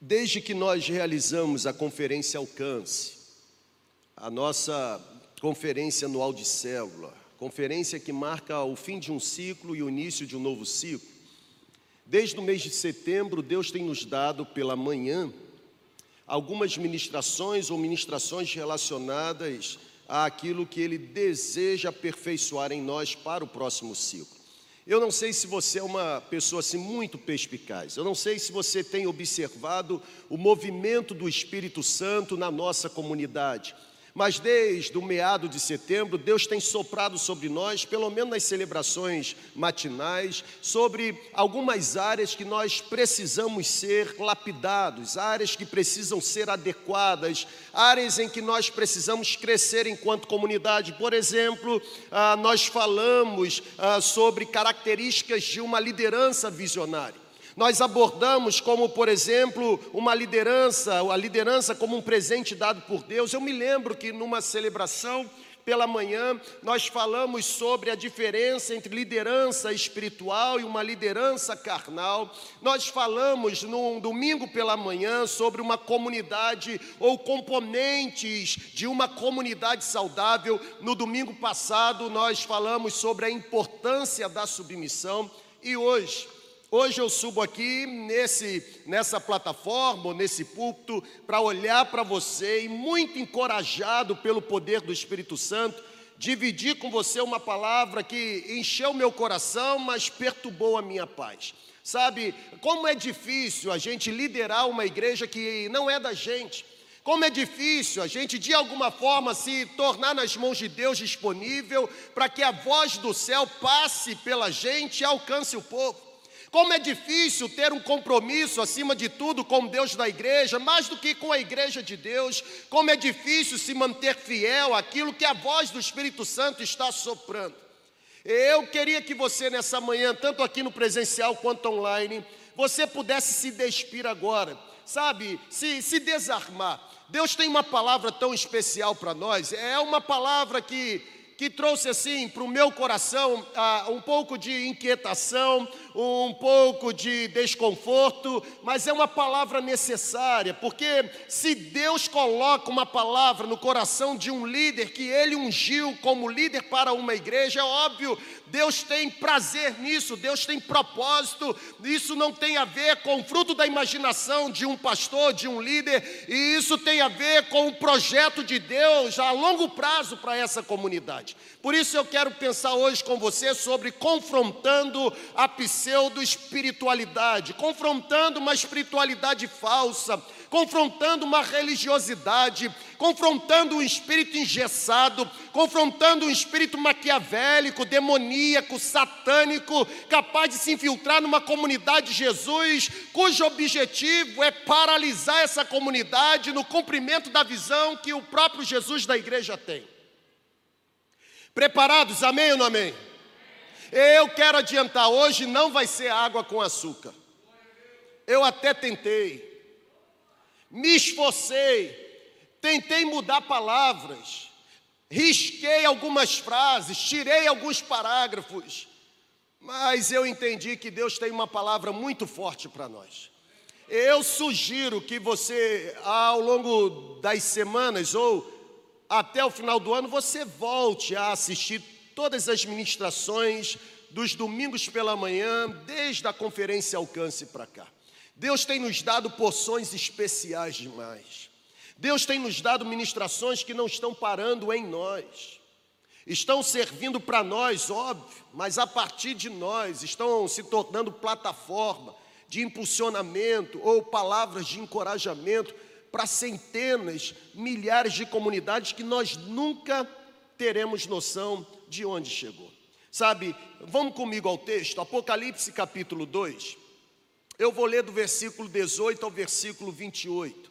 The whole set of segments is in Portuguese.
Desde que nós realizamos a conferência Alcance, a nossa conferência anual de célula, conferência que marca o fim de um ciclo e o início de um novo ciclo, desde o mês de setembro, Deus tem nos dado pela manhã algumas ministrações ou ministrações relacionadas àquilo que Ele deseja aperfeiçoar em nós para o próximo ciclo. Eu não sei se você é uma pessoa assim muito perspicaz. Eu não sei se você tem observado o movimento do Espírito Santo na nossa comunidade. Mas desde o meado de setembro, Deus tem soprado sobre nós, pelo menos nas celebrações matinais, sobre algumas áreas que nós precisamos ser lapidados, áreas que precisam ser adequadas, áreas em que nós precisamos crescer enquanto comunidade. Por exemplo, ah, nós falamos ah, sobre características de uma liderança visionária. Nós abordamos como, por exemplo, uma liderança, a liderança como um presente dado por Deus. Eu me lembro que numa celebração pela manhã, nós falamos sobre a diferença entre liderança espiritual e uma liderança carnal. Nós falamos num domingo pela manhã sobre uma comunidade ou componentes de uma comunidade saudável. No domingo passado, nós falamos sobre a importância da submissão. E hoje, Hoje eu subo aqui nesse, nessa plataforma, nesse púlpito, para olhar para você e muito encorajado pelo poder do Espírito Santo, dividir com você uma palavra que encheu meu coração, mas perturbou a minha paz. Sabe, como é difícil a gente liderar uma igreja que não é da gente. Como é difícil a gente, de alguma forma, se tornar nas mãos de Deus disponível para que a voz do céu passe pela gente e alcance o povo. Como é difícil ter um compromisso, acima de tudo, com Deus da igreja, mais do que com a igreja de Deus. Como é difícil se manter fiel àquilo que a voz do Espírito Santo está soprando. Eu queria que você, nessa manhã, tanto aqui no presencial quanto online, você pudesse se despir agora, sabe, se, se desarmar. Deus tem uma palavra tão especial para nós, é uma palavra que que trouxe assim para o meu coração ah, um pouco de inquietação, um pouco de desconforto, mas é uma palavra necessária, porque se Deus coloca uma palavra no coração de um líder que ele ungiu como líder para uma igreja, é óbvio, Deus tem prazer nisso, Deus tem propósito, isso não tem a ver com o fruto da imaginação de um pastor, de um líder, e isso tem a ver com o projeto de Deus a longo prazo para essa comunidade. Por isso eu quero pensar hoje com você sobre confrontando a pseudo-espiritualidade, confrontando uma espiritualidade falsa, confrontando uma religiosidade, confrontando um espírito engessado, confrontando um espírito maquiavélico, demoníaco, satânico, capaz de se infiltrar numa comunidade de Jesus, cujo objetivo é paralisar essa comunidade no cumprimento da visão que o próprio Jesus da igreja tem. Preparados, amém ou não amém? Eu quero adiantar, hoje não vai ser água com açúcar. Eu até tentei, me esforcei, tentei mudar palavras, risquei algumas frases, tirei alguns parágrafos, mas eu entendi que Deus tem uma palavra muito forte para nós. Eu sugiro que você, ao longo das semanas ou até o final do ano você volte a assistir todas as ministrações dos domingos pela manhã, desde a conferência Alcance para cá. Deus tem nos dado porções especiais demais. Deus tem nos dado ministrações que não estão parando em nós. Estão servindo para nós, óbvio, mas a partir de nós estão se tornando plataforma de impulsionamento ou palavras de encorajamento para centenas, milhares de comunidades que nós nunca teremos noção de onde chegou. Sabe, vamos comigo ao texto, Apocalipse capítulo 2. Eu vou ler do versículo 18 ao versículo 28.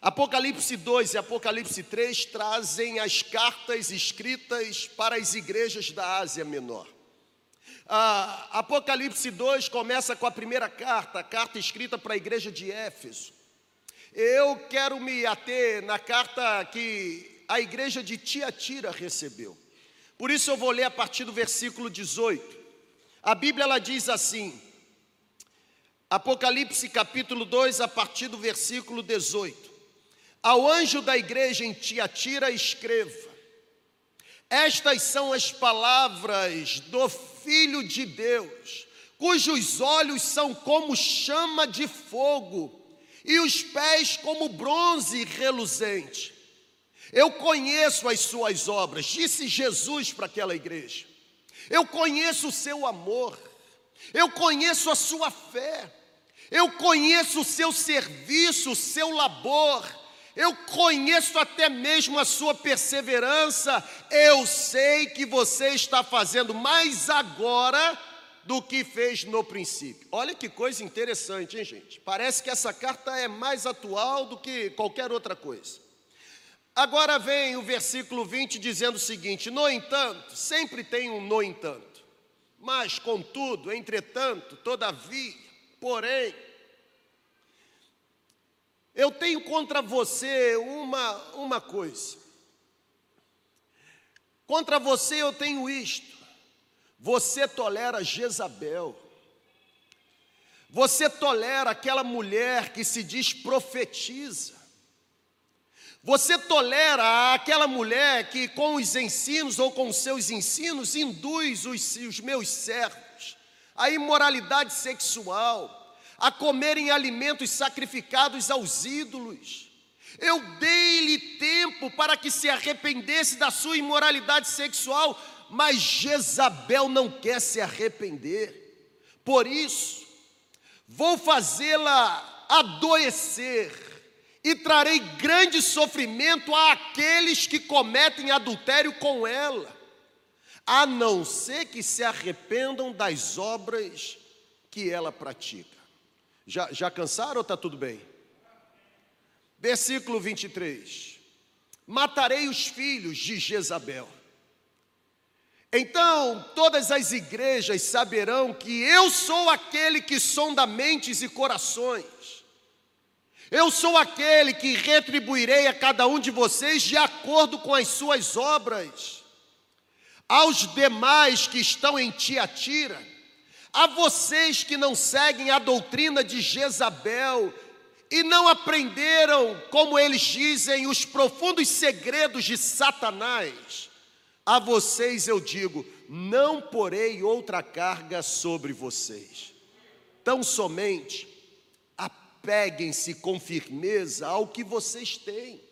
Apocalipse 2 e Apocalipse 3 trazem as cartas escritas para as igrejas da Ásia Menor. Ah, Apocalipse 2 começa com a primeira carta, a carta escrita para a igreja de Éfeso. Eu quero me ater na carta que a igreja de Tiatira recebeu. Por isso eu vou ler a partir do versículo 18. A Bíblia ela diz assim: Apocalipse capítulo 2, a partir do versículo 18. Ao anjo da igreja em Tiatira, escreva: Estas são as palavras do Filho de Deus, cujos olhos são como chama de fogo e os pés como bronze reluzente. Eu conheço as suas obras, disse Jesus para aquela igreja. Eu conheço o seu amor, eu conheço a sua fé, eu conheço o seu serviço, o seu labor, eu conheço até mesmo a sua perseverança. Eu sei que você está fazendo mais agora do que fez no princípio. Olha que coisa interessante, hein, gente? Parece que essa carta é mais atual do que qualquer outra coisa. Agora vem o versículo 20 dizendo o seguinte: No entanto, sempre tem um no entanto. Mas, contudo, entretanto, todavia, porém, eu tenho contra você uma, uma coisa. Contra você eu tenho isto. Você tolera Jezabel. Você tolera aquela mulher que se diz profetiza. Você tolera aquela mulher que, com os ensinos ou com seus ensinos, induz os, os meus servos à imoralidade sexual, a comerem alimentos sacrificados aos ídolos. Eu dei-lhe tempo para que se arrependesse da sua imoralidade sexual, mas Jezabel não quer se arrepender. Por isso, vou fazê-la adoecer e trarei grande sofrimento àqueles que cometem adultério com ela, a não ser que se arrependam das obras que ela pratica. Já, já cansaram ou está tudo bem? Versículo 23: Matarei os filhos de Jezabel. Então todas as igrejas saberão que eu sou aquele que sonda mentes e corações. Eu sou aquele que retribuirei a cada um de vocês de acordo com as suas obras. Aos demais que estão em Tiatira, a vocês que não seguem a doutrina de Jezabel e não aprenderam, como eles dizem, os profundos segredos de Satanás, a vocês eu digo: não porei outra carga sobre vocês. Tão somente apeguem-se com firmeza ao que vocês têm,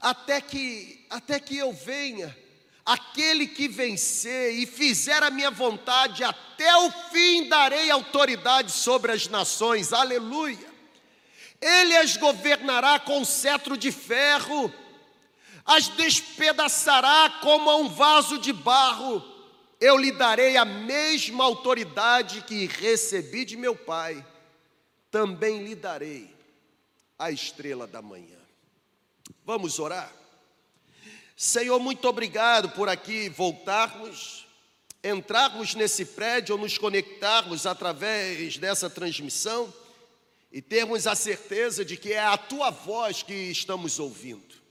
até que até que eu venha Aquele que vencer e fizer a minha vontade, até o fim darei autoridade sobre as nações, aleluia. Ele as governará com cetro de ferro, as despedaçará como a um vaso de barro. Eu lhe darei a mesma autoridade que recebi de meu Pai, também lhe darei a estrela da manhã. Vamos orar? Senhor, muito obrigado por aqui voltarmos, entrarmos nesse prédio ou nos conectarmos através dessa transmissão e termos a certeza de que é a tua voz que estamos ouvindo.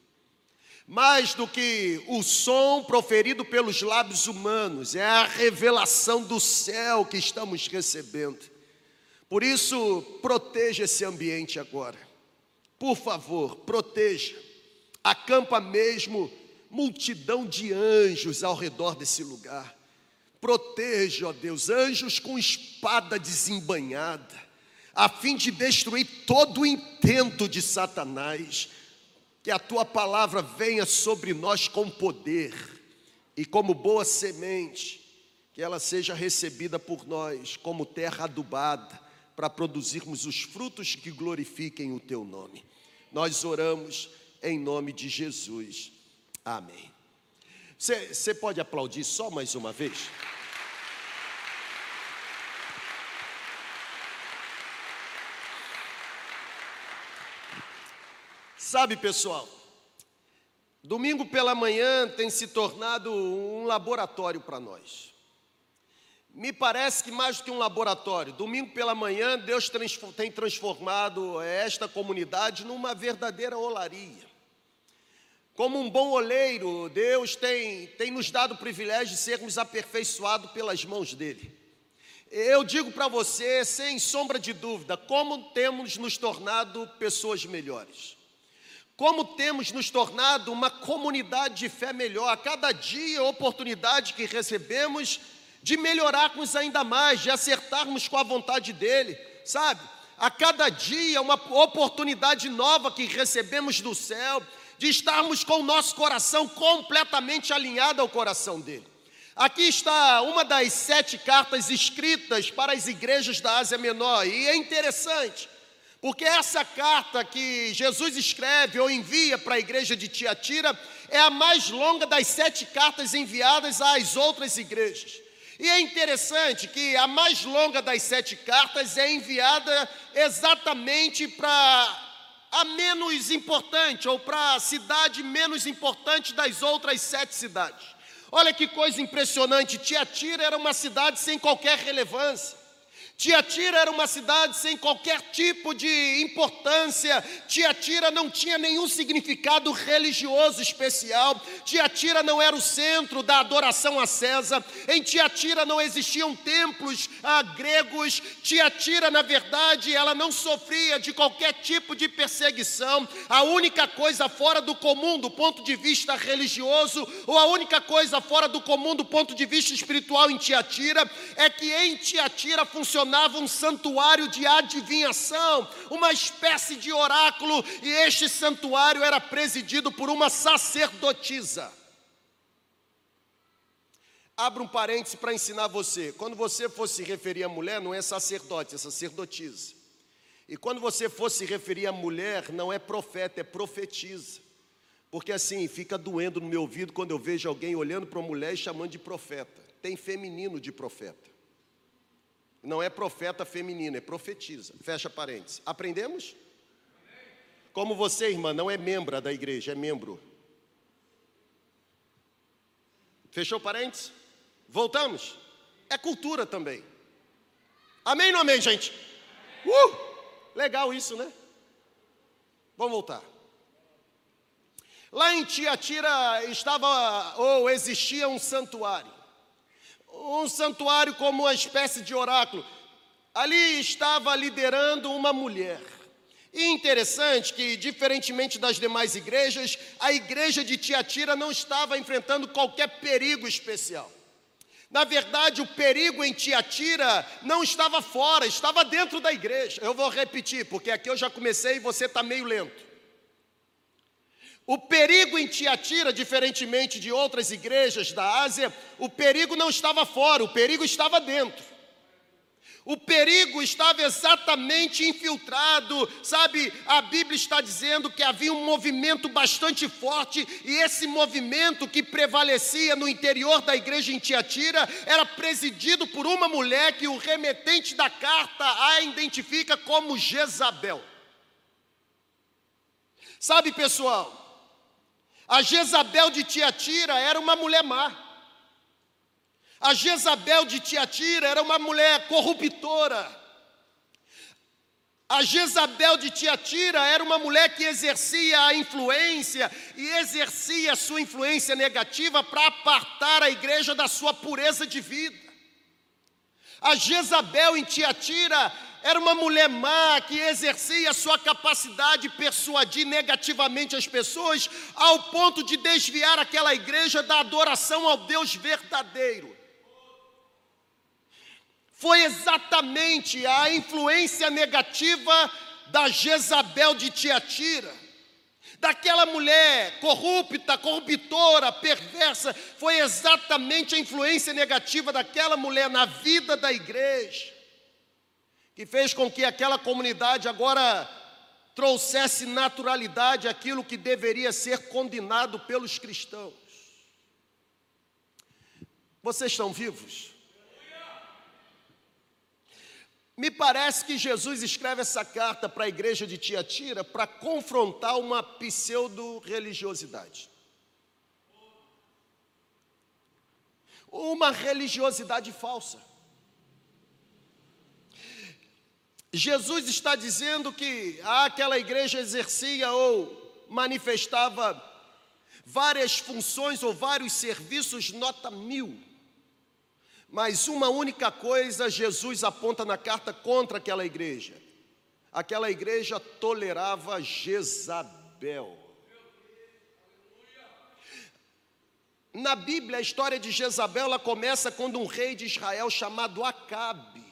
Mais do que o som proferido pelos lábios humanos, é a revelação do céu que estamos recebendo. Por isso, proteja esse ambiente agora. Por favor, proteja. Acampa mesmo multidão de anjos ao redor desse lugar. Proteja, ó Deus, anjos com espada desembanhada, a fim de destruir todo o intento de Satanás. Que a tua palavra venha sobre nós com poder e como boa semente, que ela seja recebida por nós como terra adubada, para produzirmos os frutos que glorifiquem o teu nome. Nós oramos em nome de Jesus. Amém. Você pode aplaudir só mais uma vez? Sabe, pessoal, domingo pela manhã tem se tornado um laboratório para nós. Me parece que mais do que um laboratório, domingo pela manhã, Deus tem transformado esta comunidade numa verdadeira olaria. Como um bom oleiro, Deus tem, tem nos dado o privilégio de sermos aperfeiçoados pelas mãos dEle. Eu digo para você, sem sombra de dúvida, como temos nos tornado pessoas melhores. Como temos nos tornado uma comunidade de fé melhor. A cada dia, oportunidade que recebemos de melhorarmos ainda mais, de acertarmos com a vontade dEle, sabe? A cada dia, uma oportunidade nova que recebemos do céu, de estarmos com o nosso coração completamente alinhado ao coração dEle. Aqui está uma das sete cartas escritas para as igrejas da Ásia Menor, e é interessante, porque essa carta que Jesus escreve ou envia para a igreja de Tiatira é a mais longa das sete cartas enviadas às outras igrejas. E é interessante que a mais longa das sete cartas é enviada exatamente para a menos importante, ou para a cidade menos importante das outras sete cidades. Olha que coisa impressionante: Tiatira era uma cidade sem qualquer relevância. Tiatira era uma cidade sem qualquer tipo de importância. Tiatira não tinha nenhum significado religioso especial. Tiatira não era o centro da adoração a César. Em Tiatira não existiam templos ah, gregos. Tiatira, na verdade, ela não sofria de qualquer tipo de perseguição. A única coisa fora do comum do ponto de vista religioso, ou a única coisa fora do comum do ponto de vista espiritual em Tiatira, é que em Tiatira funcionava funcionava um santuário de adivinhação, uma espécie de oráculo, e este santuário era presidido por uma sacerdotisa. Abra um parêntese para ensinar você. Quando você for se referir a mulher, não é sacerdote, é sacerdotisa. E quando você for se referir a mulher, não é profeta, é profetisa. Porque assim, fica doendo no meu ouvido quando eu vejo alguém olhando para uma mulher e chamando de profeta. Tem feminino de profeta. Não é profeta feminina, é profetiza. Fecha parênteses. Aprendemos? Como você, irmã, não é membro da igreja, é membro. Fechou parênteses? Voltamos? É cultura também. Amém ou amém, gente? Uh! Legal isso, né? Vamos voltar. Lá em Tiatira estava ou existia um santuário um santuário como uma espécie de oráculo. Ali estava liderando uma mulher. E interessante que, diferentemente das demais igrejas, a igreja de Tiatira não estava enfrentando qualquer perigo especial. Na verdade, o perigo em Tiatira não estava fora, estava dentro da igreja. Eu vou repetir, porque aqui eu já comecei e você está meio lento. O perigo em Tiatira, diferentemente de outras igrejas da Ásia, o perigo não estava fora, o perigo estava dentro. O perigo estava exatamente infiltrado, sabe? A Bíblia está dizendo que havia um movimento bastante forte, e esse movimento que prevalecia no interior da igreja em Tiatira era presidido por uma mulher que o remetente da carta a identifica como Jezabel. Sabe, pessoal, a Jezabel de Tiatira era uma mulher má. A Jezabel de Tiatira era uma mulher corruptora. A Jezabel de Tiatira era uma mulher que exercia a influência e exercia a sua influência negativa para apartar a igreja da sua pureza de vida. A Jezabel em Tiatira era uma mulher má que exercia sua capacidade de persuadir negativamente as pessoas, ao ponto de desviar aquela igreja da adoração ao Deus verdadeiro. Foi exatamente a influência negativa da Jezabel de Tiatira, daquela mulher corrupta, corruptora, perversa, foi exatamente a influência negativa daquela mulher na vida da igreja que fez com que aquela comunidade agora trouxesse naturalidade aquilo que deveria ser condenado pelos cristãos. Vocês estão vivos? Me parece que Jesus escreve essa carta para a igreja de Tiatira para confrontar uma pseudo-religiosidade. Uma religiosidade falsa. Jesus está dizendo que aquela igreja exercia ou manifestava várias funções ou vários serviços, nota mil. Mas uma única coisa Jesus aponta na carta contra aquela igreja. Aquela igreja tolerava Jezabel. Na Bíblia, a história de Jezabel ela começa quando um rei de Israel chamado Acabe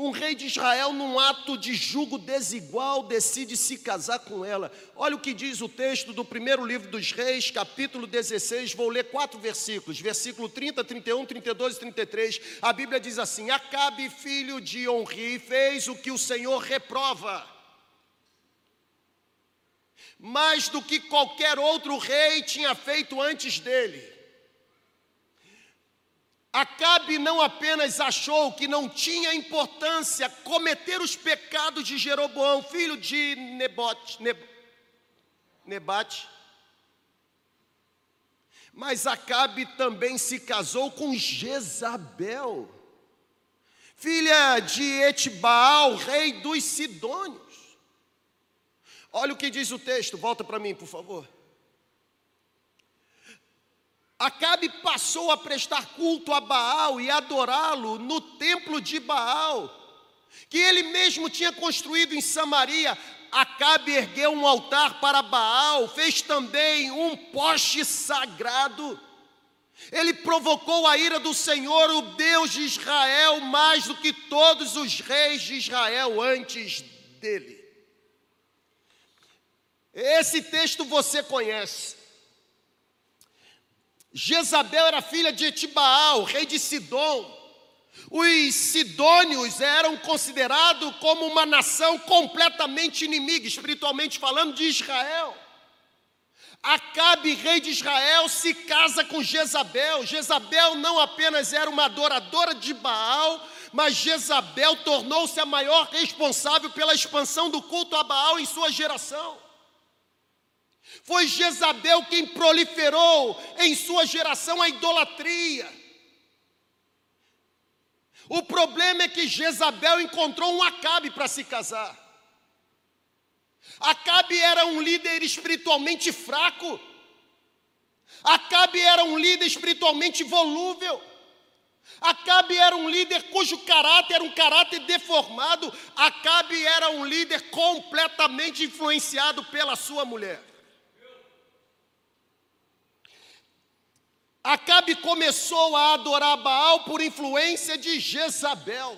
um rei de Israel, num ato de julgo desigual, decide se casar com ela. Olha o que diz o texto do primeiro livro dos Reis, capítulo 16. Vou ler quatro versículos: versículo 30, 31, 32 e 33. A Bíblia diz assim: Acabe, filho de Onri, fez o que o Senhor reprova. Mais do que qualquer outro rei tinha feito antes dele Acabe não apenas achou que não tinha importância cometer os pecados de Jeroboão, filho de Nebote, Neb, Nebate, mas Acabe também se casou com Jezabel, filha de Etbaal, rei dos Sidônios. Olha o que diz o texto, volta para mim, por favor. Acabe passou a prestar culto a Baal e adorá-lo no templo de Baal, que ele mesmo tinha construído em Samaria. Acabe ergueu um altar para Baal, fez também um poste sagrado. Ele provocou a ira do Senhor, o Deus de Israel, mais do que todos os reis de Israel antes dele. Esse texto você conhece. Jezabel era filha de Etibaal, rei de Sidom. Os sidônios eram considerados como uma nação completamente inimiga, espiritualmente falando, de Israel. Acabe, rei de Israel, se casa com Jezabel. Jezabel não apenas era uma adoradora de Baal, mas Jezabel tornou-se a maior responsável pela expansão do culto a Baal em sua geração. Foi Jezabel quem proliferou em sua geração a idolatria. O problema é que Jezabel encontrou um Acabe para se casar. Acabe era um líder espiritualmente fraco. Acabe era um líder espiritualmente volúvel. Acabe era um líder cujo caráter era um caráter deformado. Acabe era um líder completamente influenciado pela sua mulher. Acabe começou a adorar Baal por influência de Jezabel.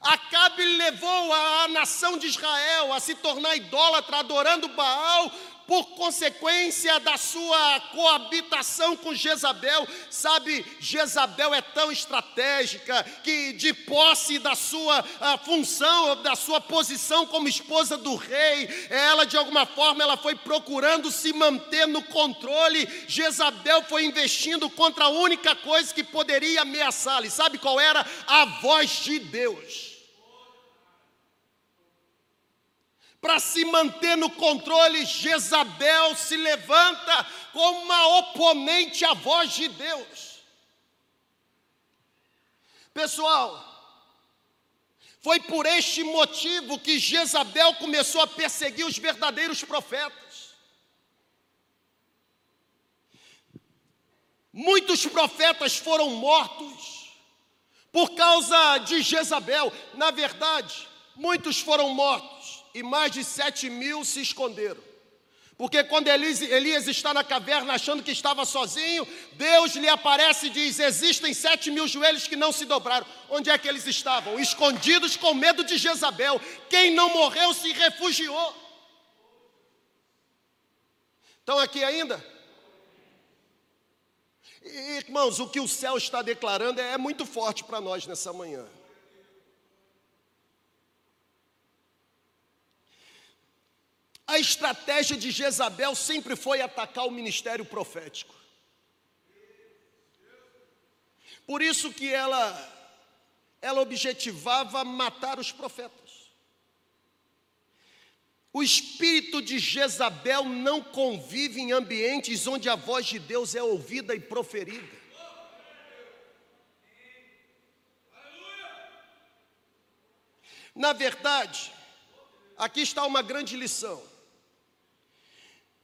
Acabe levou a nação de Israel a se tornar idólatra, adorando Baal, por consequência da sua coabitação com Jezabel. Sabe, Jezabel é tão estratégica que, de posse da sua função, da sua posição como esposa do rei, ela de alguma forma ela foi procurando se manter no controle. Jezabel foi investindo contra a única coisa que poderia ameaçá-la. Sabe qual era? A voz de Deus. Para se manter no controle, Jezabel se levanta como uma oponente à voz de Deus. Pessoal, foi por este motivo que Jezabel começou a perseguir os verdadeiros profetas. Muitos profetas foram mortos por causa de Jezabel. Na verdade, muitos foram mortos e mais de sete mil se esconderam. Porque quando Elias está na caverna achando que estava sozinho, Deus lhe aparece e diz: Existem sete mil joelhos que não se dobraram. Onde é que eles estavam? Escondidos com medo de Jezabel. Quem não morreu se refugiou. Estão aqui ainda? Irmãos, o que o céu está declarando é muito forte para nós nessa manhã. A estratégia de Jezabel sempre foi atacar o ministério profético. Por isso que ela ela objetivava matar os profetas. O espírito de Jezabel não convive em ambientes onde a voz de Deus é ouvida e proferida. Na verdade, aqui está uma grande lição.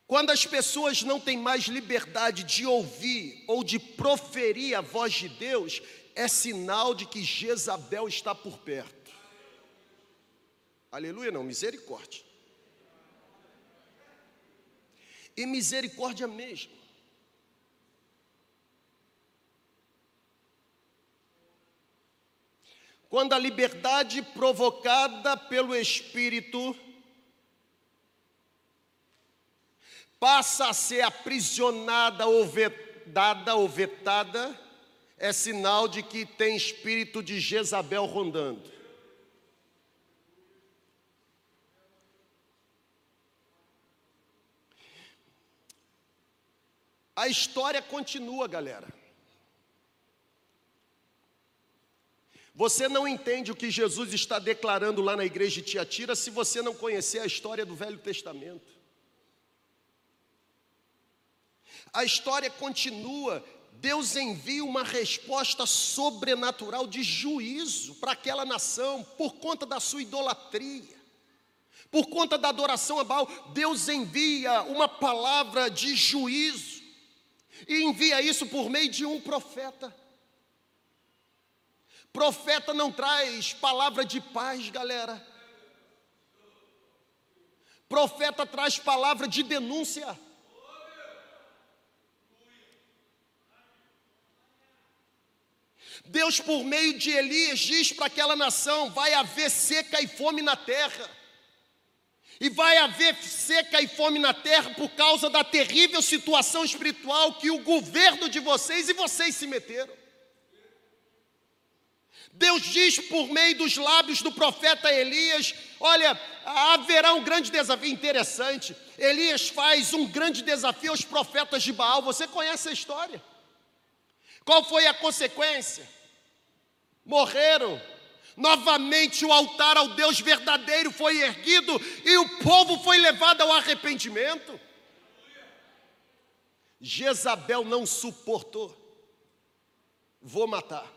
Quando as pessoas não têm mais liberdade de ouvir ou de proferir a voz de Deus, é sinal de que Jezabel está por perto. Aleluia, não, misericórdia. E misericórdia mesmo. Quando a liberdade provocada pelo Espírito passa a ser aprisionada ou vedada ou vetada, é sinal de que tem espírito de Jezabel rondando. A história continua, galera. Você não entende o que Jesus está declarando lá na igreja de Tiatira se você não conhecer a história do Velho Testamento. A história continua. Deus envia uma resposta sobrenatural de juízo para aquela nação por conta da sua idolatria. Por conta da adoração a Baal, Deus envia uma palavra de juízo e envia isso por meio de um profeta. Profeta não traz palavra de paz, galera. Profeta traz palavra de denúncia. Deus, por meio de Elias, diz para aquela nação: vai haver seca e fome na terra. E vai haver seca e fome na terra por causa da terrível situação espiritual que o governo de vocês e vocês se meteram. Deus diz por meio dos lábios do profeta Elias: olha, haverá um grande desafio interessante. Elias faz um grande desafio aos profetas de Baal. Você conhece a história? Qual foi a consequência? Morreram. Novamente o altar ao Deus verdadeiro foi erguido e o povo foi levado ao arrependimento. Jezabel não suportou. Vou matar.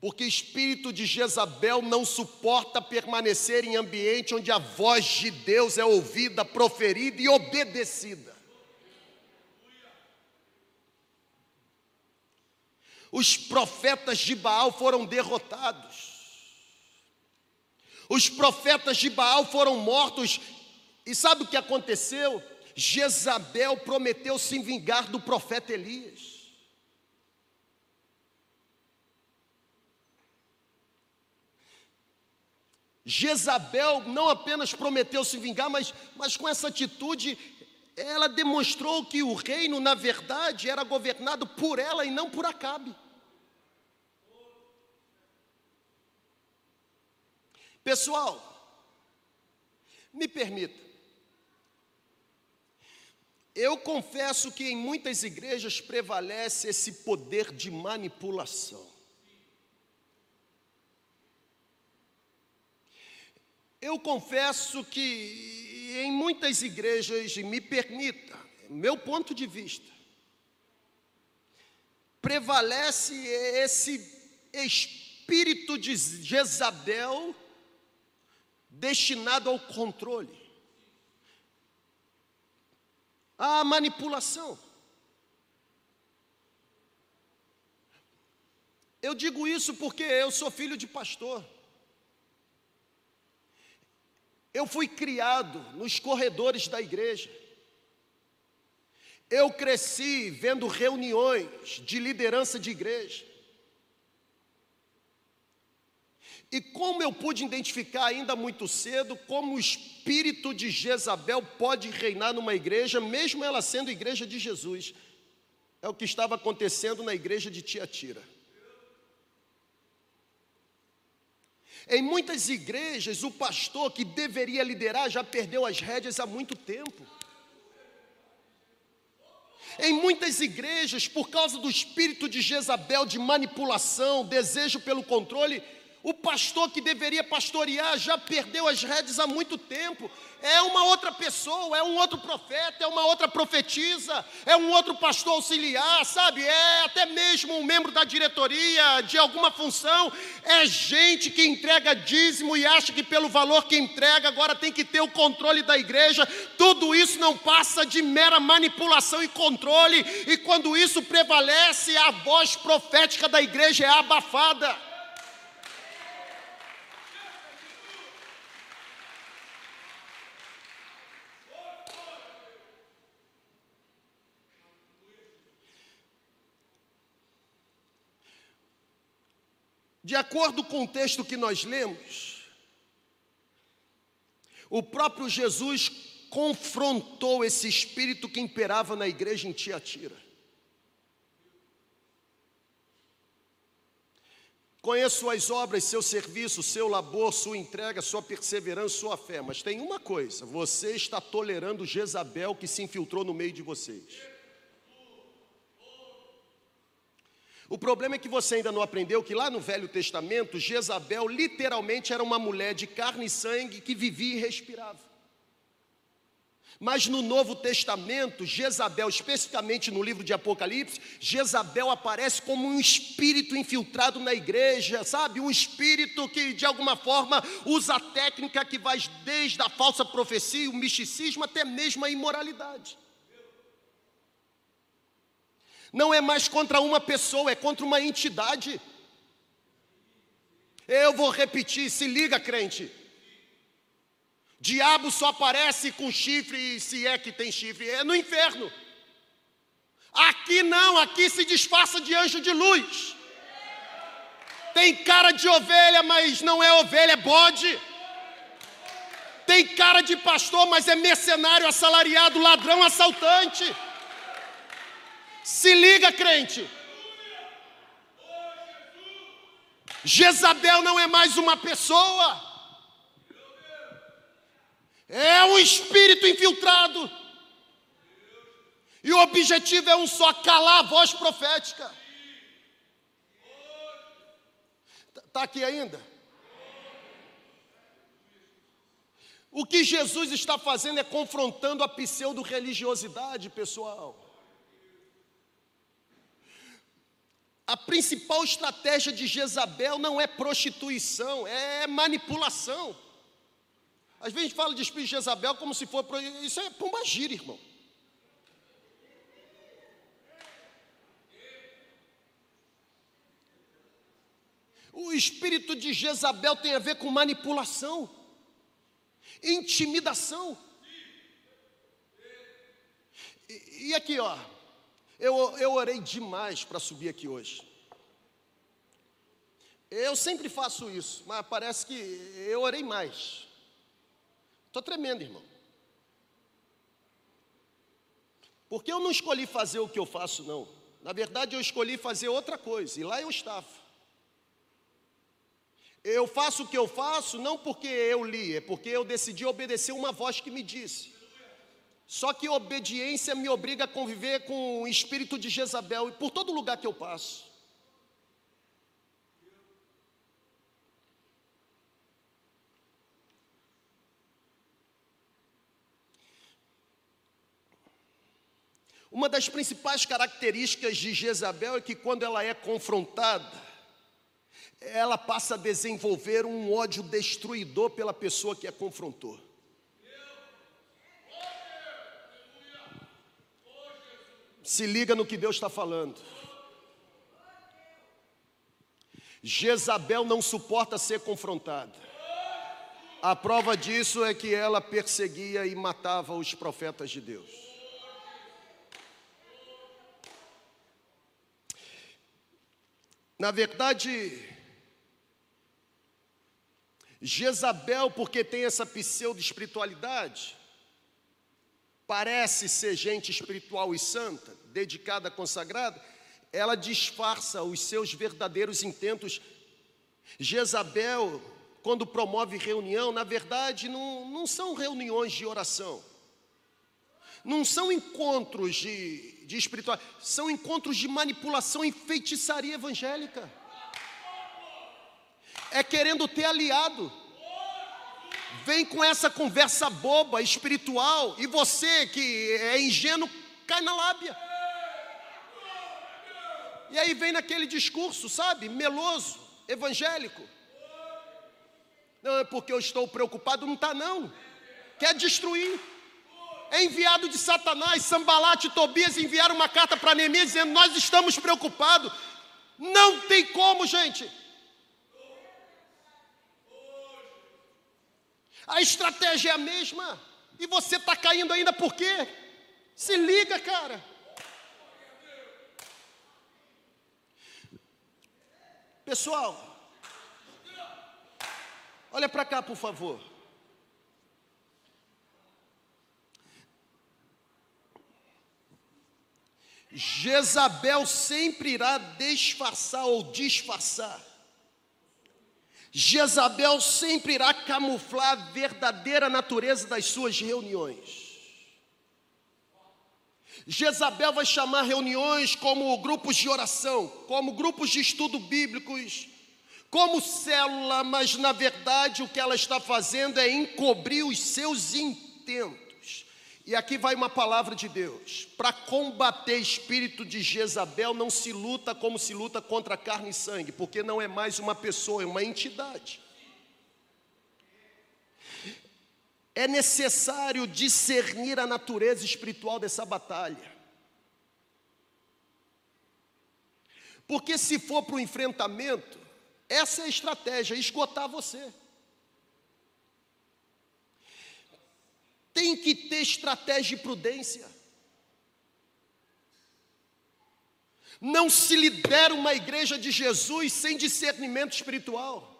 Porque espírito de Jezabel não suporta permanecer em ambiente onde a voz de Deus é ouvida, proferida e obedecida. Os profetas de Baal foram derrotados. Os profetas de Baal foram mortos. E sabe o que aconteceu? Jezabel prometeu se vingar do profeta Elias. Jezabel não apenas prometeu se vingar, mas, mas com essa atitude, ela demonstrou que o reino, na verdade, era governado por ela e não por Acabe. Pessoal, me permita, eu confesso que em muitas igrejas prevalece esse poder de manipulação. Eu confesso que em muitas igrejas, me permita, meu ponto de vista, prevalece esse espírito de Jezabel destinado ao controle, à manipulação. Eu digo isso porque eu sou filho de pastor. Eu fui criado nos corredores da igreja. Eu cresci vendo reuniões de liderança de igreja. E como eu pude identificar ainda muito cedo como o espírito de Jezabel pode reinar numa igreja, mesmo ela sendo igreja de Jesus. É o que estava acontecendo na igreja de Tiatira. Em muitas igrejas, o pastor que deveria liderar já perdeu as rédeas há muito tempo. Em muitas igrejas, por causa do espírito de Jezabel, de manipulação, desejo pelo controle, O pastor que deveria pastorear já perdeu as redes há muito tempo. É uma outra pessoa, é um outro profeta, é uma outra profetisa, é um outro pastor auxiliar, sabe? É até mesmo um membro da diretoria de alguma função. É gente que entrega dízimo e acha que pelo valor que entrega agora tem que ter o controle da igreja. Tudo isso não passa de mera manipulação e controle. E quando isso prevalece, a voz profética da igreja é abafada. De acordo com o texto que nós lemos, o próprio Jesus confrontou esse espírito que imperava na igreja em Tiatira. Conheço suas obras, seu serviço, seu labor, sua entrega, sua perseverança, sua fé, mas tem uma coisa: você está tolerando Jezabel que se infiltrou no meio de vocês. O problema é que você ainda não aprendeu que lá no Velho Testamento, Jezabel literalmente era uma mulher de carne e sangue que vivia e respirava. Mas no Novo Testamento, Jezabel, especificamente no livro de Apocalipse, Jezabel aparece como um espírito infiltrado na igreja, sabe? Um espírito que de alguma forma usa a técnica que vai desde a falsa profecia, o misticismo, até mesmo a imoralidade. Não é mais contra uma pessoa, é contra uma entidade. Eu vou repetir, se liga, crente. Diabo só aparece com chifre, se é que tem chifre, é no inferno. Aqui não, aqui se disfarça de anjo de luz. Tem cara de ovelha, mas não é ovelha, é bode. Tem cara de pastor, mas é mercenário, assalariado, ladrão, assaltante. Se liga, crente. Jezabel não é mais uma pessoa, é um espírito infiltrado. E o objetivo é um só: calar a voz profética. Está aqui ainda? O que Jesus está fazendo é confrontando a pseudo-religiosidade, pessoal. A principal estratégia de Jezabel não é prostituição, é manipulação. Às vezes a gente fala de espírito de Jezabel como se for. Isso é pombagira, irmão. O espírito de Jezabel tem a ver com manipulação, intimidação. E, e aqui, ó, eu, eu orei demais para subir aqui hoje. Eu sempre faço isso, mas parece que eu orei mais. Estou tremendo, irmão. Porque eu não escolhi fazer o que eu faço, não. Na verdade, eu escolhi fazer outra coisa, e lá eu estava. Eu faço o que eu faço não porque eu li, é porque eu decidi obedecer uma voz que me disse. Só que obediência me obriga a conviver com o espírito de Jezabel e por todo lugar que eu passo. Uma das principais características de Jezabel é que quando ela é confrontada, ela passa a desenvolver um ódio destruidor pela pessoa que a confrontou. Se liga no que Deus está falando. Jezabel não suporta ser confrontada. A prova disso é que ela perseguia e matava os profetas de Deus. Na verdade, Jezabel, porque tem essa pseudo-espiritualidade, parece ser gente espiritual e santa, dedicada, consagrada, ela disfarça os seus verdadeiros intentos. Jezabel, quando promove reunião, na verdade não, não são reuniões de oração, não são encontros de, de espiritual, são encontros de manipulação e feitiçaria evangélica. é querendo ter aliado. Vem com essa conversa boba, espiritual, e você que é ingênuo, cai na lábia. E aí vem naquele discurso, sabe, meloso, evangélico. Não é porque eu estou preocupado, não está não. Quer destruir. É enviado de Satanás, Sambalate e Tobias enviaram uma carta para Neemias dizendo: Nós estamos preocupados. Não tem como, gente. A estratégia é a mesma. E você está caindo ainda por quê? Se liga, cara. Pessoal, olha para cá, por favor. Jezabel sempre irá disfarçar ou disfarçar. Jezabel sempre irá camuflar a verdadeira natureza das suas reuniões. Jezabel vai chamar reuniões como grupos de oração, como grupos de estudo bíblicos, como célula, mas na verdade o que ela está fazendo é encobrir os seus intentos. E aqui vai uma palavra de Deus: para combater espírito de Jezabel, não se luta como se luta contra carne e sangue, porque não é mais uma pessoa, é uma entidade. É necessário discernir a natureza espiritual dessa batalha. Porque se for para o enfrentamento, essa é a estratégia, esgotar você. Tem que ter estratégia e prudência. Não se lidera uma igreja de Jesus sem discernimento espiritual.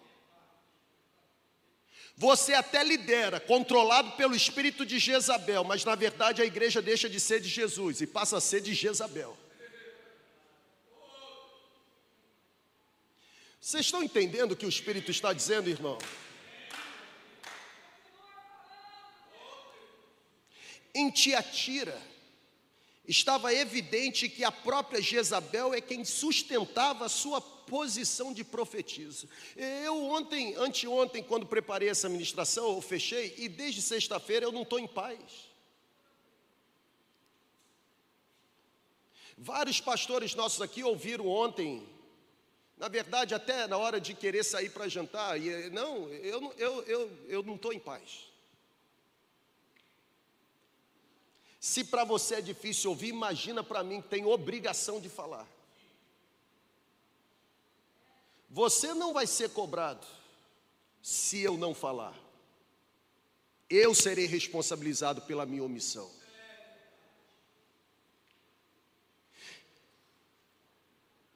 Você até lidera, controlado pelo espírito de Jezabel, mas na verdade a igreja deixa de ser de Jesus e passa a ser de Jezabel. Vocês estão entendendo o que o Espírito está dizendo, irmão? Em Tiatira, estava evidente que a própria Jezabel é quem sustentava a sua posição de profetisa. Eu ontem, anteontem, quando preparei essa ministração, eu fechei e desde sexta-feira eu não estou em paz. Vários pastores nossos aqui ouviram ontem, na verdade, até na hora de querer sair para jantar, e não, eu, eu, eu, eu não estou em paz. Se para você é difícil ouvir, imagina para mim que tem obrigação de falar. Você não vai ser cobrado se eu não falar. Eu serei responsabilizado pela minha omissão.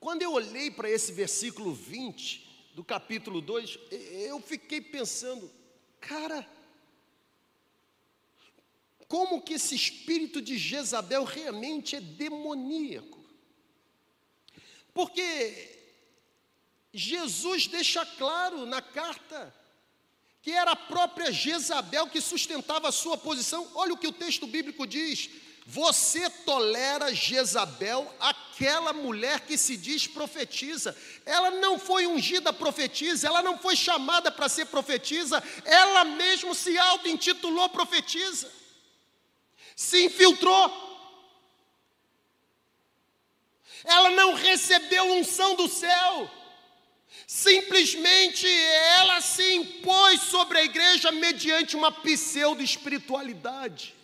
Quando eu olhei para esse versículo 20 do capítulo 2, eu fiquei pensando, cara, como que esse espírito de Jezabel realmente é demoníaco. Porque Jesus deixa claro na carta que era a própria Jezabel que sustentava a sua posição. Olha o que o texto bíblico diz: Você tolera Jezabel, aquela mulher que se diz profetiza. Ela não foi ungida profetiza, ela não foi chamada para ser profetiza, ela mesmo se auto-intitulou profetiza se infiltrou. Ela não recebeu unção do céu. Simplesmente ela se impôs sobre a igreja mediante uma pseudo-espiritualidade.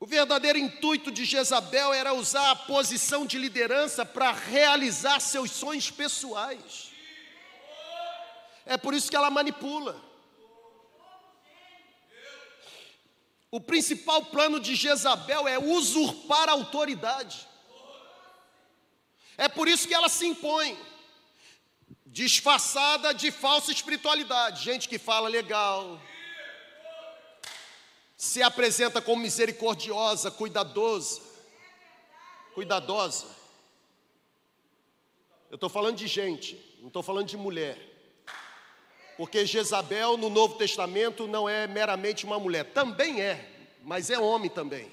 O verdadeiro intuito de Jezabel era usar a posição de liderança para realizar seus sonhos pessoais. É por isso que ela manipula. O principal plano de Jezabel é usurpar a autoridade. É por isso que ela se impõe, disfarçada de falsa espiritualidade. Gente que fala legal, se apresenta como misericordiosa, cuidadosa, cuidadosa. Eu estou falando de gente, não estou falando de mulher. Porque Jezabel no Novo Testamento não é meramente uma mulher, também é, mas é homem também.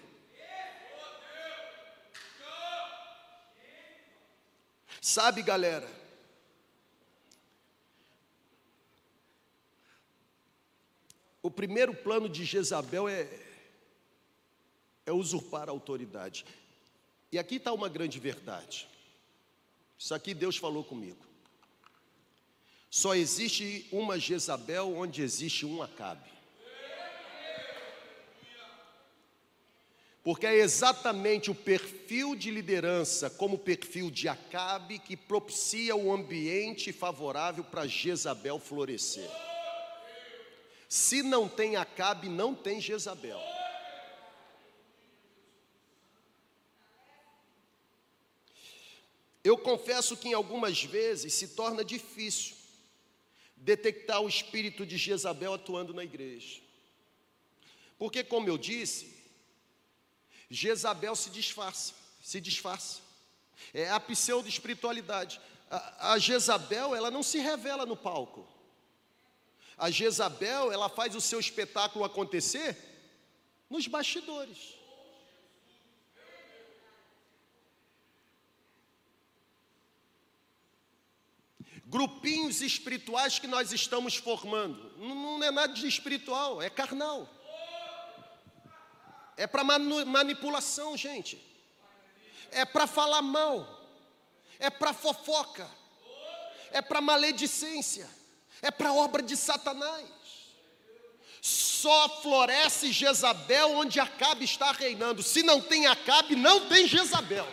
Sabe, galera, o primeiro plano de Jezabel é, é usurpar a autoridade. E aqui está uma grande verdade. Isso aqui Deus falou comigo. Só existe uma Jezabel onde existe um Acabe. Porque é exatamente o perfil de liderança, como o perfil de Acabe, que propicia o ambiente favorável para Jezabel florescer. Se não tem Acabe, não tem Jezabel. Eu confesso que em algumas vezes se torna difícil detectar o espírito de Jezabel atuando na igreja. Porque, como eu disse, Jezabel se disfarça, se disfarça. É a pseudo-espiritualidade. A, a Jezabel, ela não se revela no palco. A Jezabel, ela faz o seu espetáculo acontecer nos bastidores. Grupinhos espirituais que nós estamos formando, não, é nada de espiritual, é carnal. É para manipulação, gente. É para falar mal. É para fofoca. É para maledicência. É para obra de Satanás. Só floresce Jezabel onde Acabe está reinando. Se não tem Acabe, não tem Jezabel.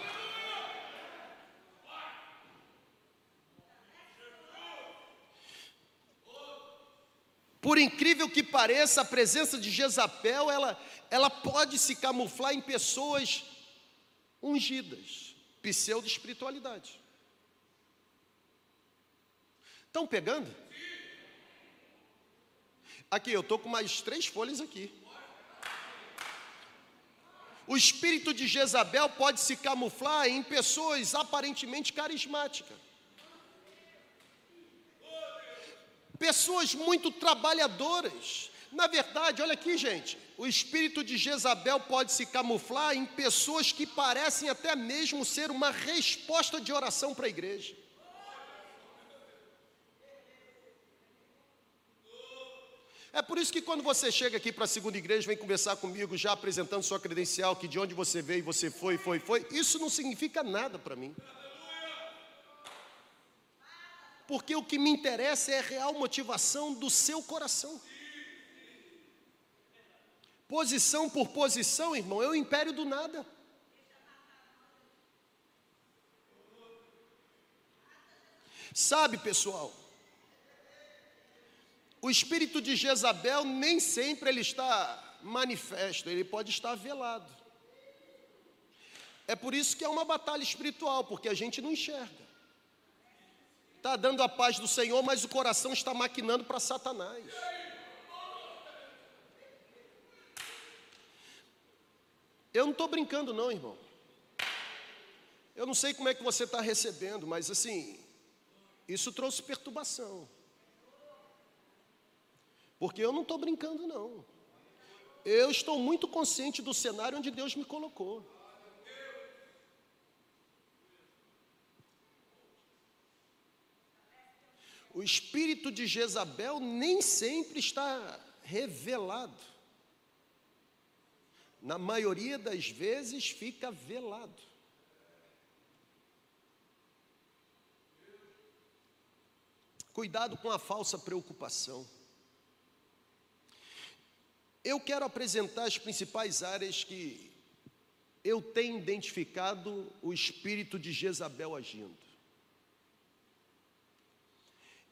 Por incrível que pareça, a presença de Jezabel, ela, ela pode se camuflar em pessoas ungidas, pseudo-espiritualidade. Estão pegando? Aqui, eu estou com mais três folhas aqui. O espírito de Jezabel pode se camuflar em pessoas aparentemente carismáticas. Pessoas muito trabalhadoras. Na verdade, olha aqui, gente, o espírito de Jezabel pode se camuflar em pessoas que parecem até mesmo ser uma resposta de oração para a igreja. É por isso que quando você chega aqui para a segunda igreja, vem conversar comigo, já apresentando sua credencial, que de onde você veio, você foi, foi, foi, isso não significa nada para mim porque o que me interessa é a real motivação do seu coração. Posição por posição, irmão, é o império do nada. Sabe, pessoal, o espírito de Jezabel nem sempre ele está manifesto, ele pode estar velado. É por isso que é uma batalha espiritual, porque a gente não enxerga está dando a paz do Senhor, mas o coração está maquinando para Satanás. Eu não estou brincando, não, irmão. Eu não sei como é que você está recebendo, mas assim, isso trouxe perturbação. Porque eu não estou brincando, não. Eu estou muito consciente do cenário onde Deus me colocou. O espírito de Jezabel nem sempre está revelado. Na maioria das vezes fica velado. Cuidado com a falsa preocupação. Eu quero apresentar as principais áreas que eu tenho identificado o espírito de Jezabel agindo.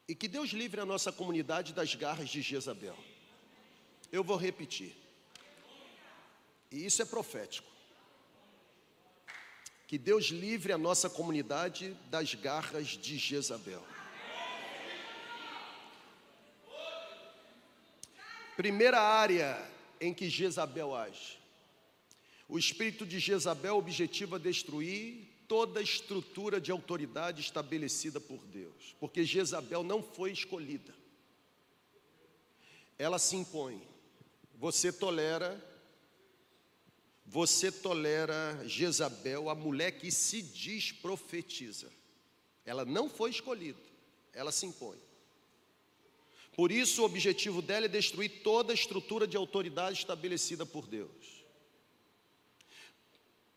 E que Deus livre a nossa comunidade das garras de Jezabel. Eu vou repetir. E isso é profético. Que Deus livre a nossa comunidade das garras de Jezabel. Primeira área em que Jezabel age. O espírito de Jezabel objetiva destruir toda a estrutura de autoridade estabelecida por Deus, porque Jezabel não foi escolhida. Ela se impõe. Você tolera você tolera Jezabel, a mulher que se diz profetiza. Ela não foi escolhida, ela se impõe. Por isso, o objetivo dela é destruir toda a estrutura de autoridade estabelecida por Deus.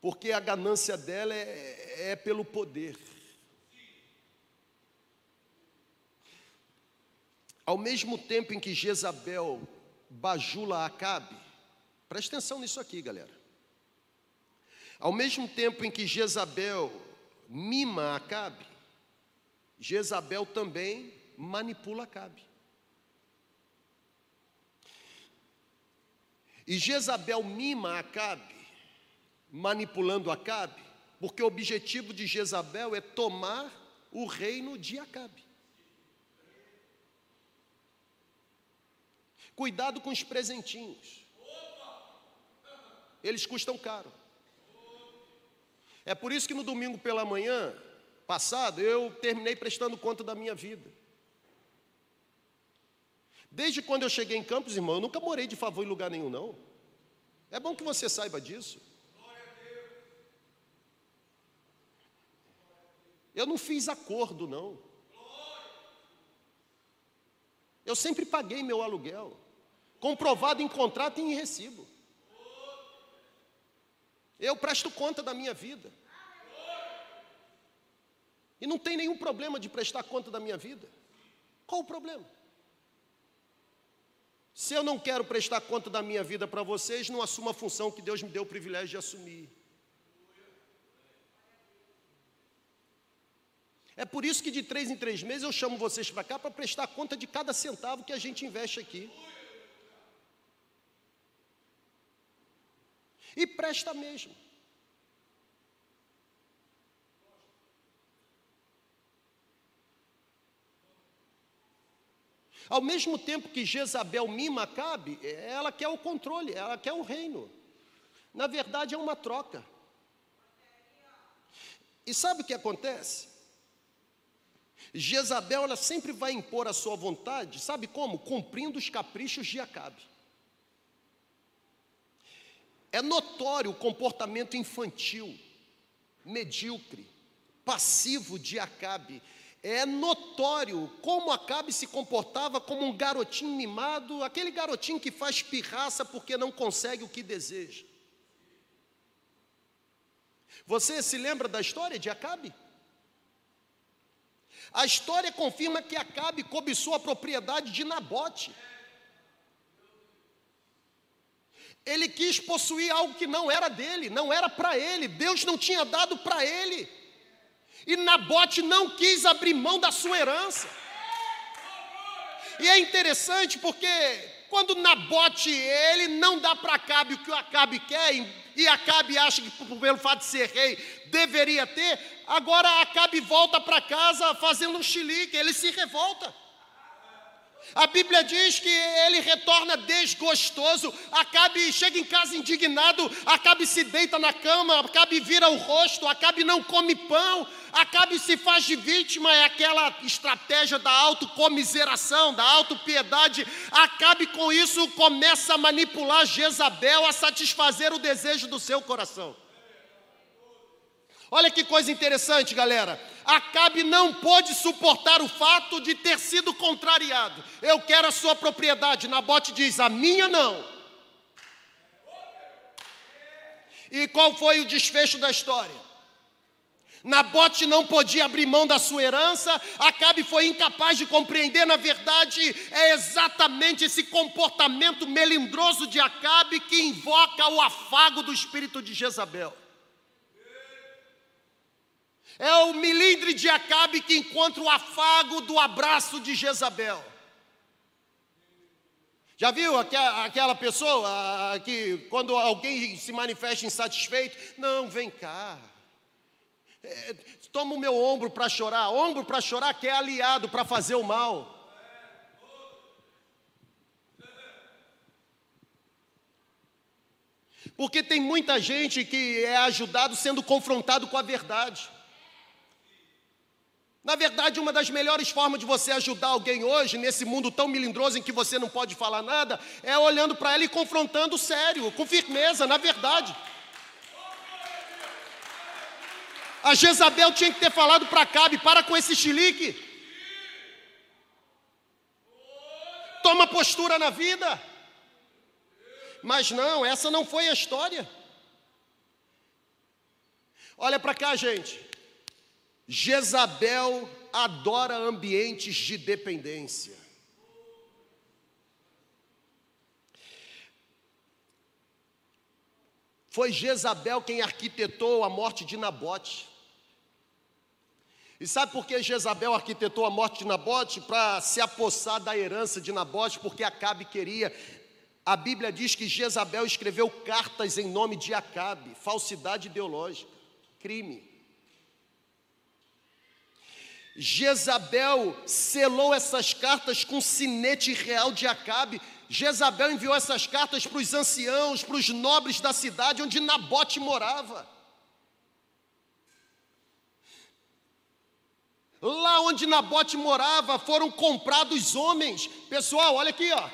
Porque a ganância dela é, é pelo poder. Ao mesmo tempo em que Jezabel bajula Acabe, preste atenção nisso aqui, galera. Ao mesmo tempo em que Jezabel mima Acabe, Jezabel também manipula Acabe. E Jezabel mima Acabe, manipulando Acabe, porque o objetivo de Jezabel é tomar o reino de Acabe. Cuidado com os presentinhos. Eles custam caro. É por isso que no domingo pela manhã passado eu terminei prestando conta da minha vida. Desde quando eu cheguei em Campos, irmão, eu nunca morei de favor em lugar nenhum, não. É bom que você saiba disso. Eu não fiz acordo, não. Eu sempre paguei meu aluguel, comprovado em contrato e em recibo. Eu presto conta da minha vida. E não tem nenhum problema de prestar conta da minha vida. Qual o problema? Se eu não quero prestar conta da minha vida para vocês, não assumo a função que Deus me deu o privilégio de assumir. É por isso que de três em três meses eu chamo vocês para cá para prestar conta de cada centavo que a gente investe aqui. E presta mesmo. Ao mesmo tempo que Jezabel mima Acabe, ela quer o controle, ela quer o reino. Na verdade, é uma troca. E sabe o que acontece? Jezabel ela sempre vai impor a sua vontade, sabe como? Cumprindo os caprichos de Acabe. É notório o comportamento infantil, medíocre, passivo de Acabe é notório como Acabe se comportava como um garotinho mimado, aquele garotinho que faz pirraça porque não consegue o que deseja. Você se lembra da história de Acabe? A história confirma que Acabe cobiçou a propriedade de Nabote. Ele quis possuir algo que não era dele, não era para ele, Deus não tinha dado para ele. E Nabote não quis abrir mão da sua herança. E é interessante porque quando Nabote ele não dá para Acabe o que o Acabe quer e Acabe acha que pelo fato de ser rei deveria ter, agora Acabe volta para casa fazendo um chilique, ele se revolta. A Bíblia diz que ele retorna desgostoso, Acabe chega em casa indignado, Acabe se deita na cama, Acabe vira o rosto, Acabe não come pão, Acabe se faz de vítima, é aquela estratégia da autocomiseração, da autopiedade. Acabe com isso, começa a manipular Jezabel a satisfazer o desejo do seu coração. Olha que coisa interessante, galera. Acabe não pôde suportar o fato de ter sido contrariado. Eu quero a sua propriedade. Nabote diz: a minha não. E qual foi o desfecho da história? Nabote não podia abrir mão da sua herança, Acabe foi incapaz de compreender, na verdade, é exatamente esse comportamento melindroso de Acabe que invoca o afago do espírito de Jezabel. É o milindre de Acabe que encontra o afago do abraço de Jezabel. Já viu aquela pessoa que, quando alguém se manifesta insatisfeito, não, vem cá, é, toma o meu ombro para chorar, ombro para chorar que é aliado para fazer o mal. Porque tem muita gente que é ajudado sendo confrontado com a verdade. Na verdade, uma das melhores formas de você ajudar alguém hoje, nesse mundo tão melindroso em que você não pode falar nada, é olhando para ela e confrontando sério, com firmeza, na verdade. A Jezabel tinha que ter falado para Acabe: para com esse chilique. Toma postura na vida. Mas não, essa não foi a história. Olha para cá, gente. Jezabel adora ambientes de dependência. Foi Jezabel quem arquitetou a morte de Nabote. E sabe por que Jezabel arquitetou a morte de Nabote? Para se apossar da herança de Nabote, porque Acabe queria. A Bíblia diz que Jezabel escreveu cartas em nome de Acabe, falsidade ideológica, crime. Jezabel selou essas cartas com sinete real de Acabe. Jezabel enviou essas cartas para os anciãos, para os nobres da cidade onde Nabote morava. Lá onde Nabote morava foram comprados homens. Pessoal, olha aqui, ó.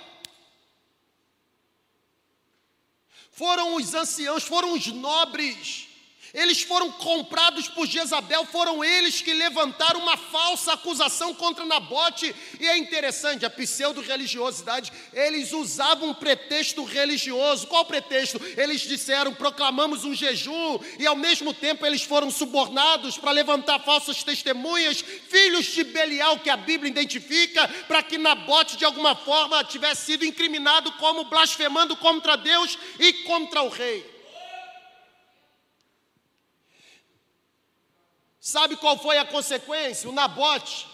Foram os anciãos, foram os nobres eles foram comprados por Jezabel, foram eles que levantaram uma falsa acusação contra Nabote. E é interessante, a pseudo-religiosidade, eles usavam um pretexto religioso. Qual pretexto? Eles disseram: proclamamos um jejum, e ao mesmo tempo eles foram subornados para levantar falsas testemunhas, filhos de Belial, que a Bíblia identifica, para que Nabote de alguma forma tivesse sido incriminado como blasfemando contra Deus e contra o rei. Sabe qual foi a consequência? O Nabote,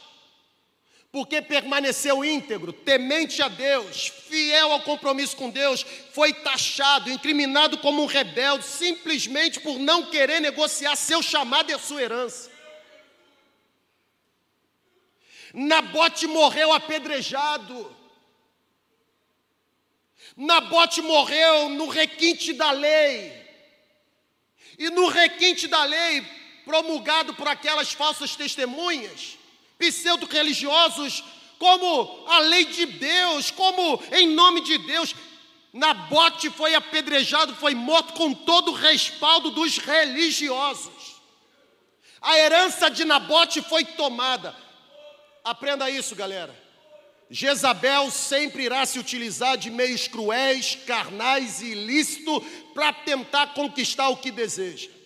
porque permaneceu íntegro, temente a Deus, fiel ao compromisso com Deus, foi taxado, incriminado como um rebelde, simplesmente por não querer negociar seu chamado e a sua herança. Nabote morreu apedrejado. Nabote morreu no requinte da lei. E no requinte da lei, promulgado por aquelas falsas testemunhas, pseudo-religiosos, como a lei de Deus, como em nome de Deus. Nabote foi apedrejado, foi morto com todo o respaldo dos religiosos. A herança de Nabote foi tomada. Aprenda isso, galera. Jezabel sempre irá se utilizar de meios cruéis, carnais e ilícitos para tentar conquistar o que deseja.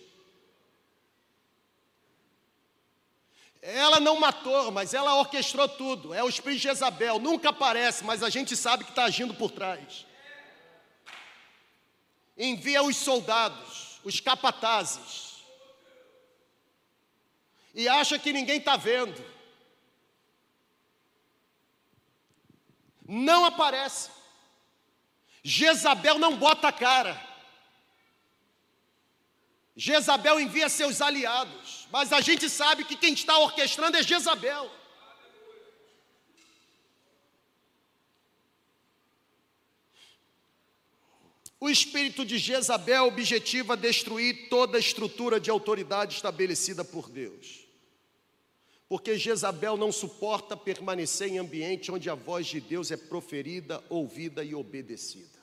Ela não matou, mas ela orquestrou tudo. É o espírito de Jezabel. Nunca aparece, mas a gente sabe que está agindo por trás. Envia os soldados, os capatazes. E acha que ninguém está vendo. Não aparece. Jezabel não bota a cara. Jezabel envia seus aliados, mas a gente sabe que quem está orquestrando é Jezabel. O espírito de Jezabel objetiva destruir toda a estrutura de autoridade estabelecida por Deus. Porque Jezabel não suporta permanecer em ambiente onde a voz de Deus é proferida, ouvida e obedecida.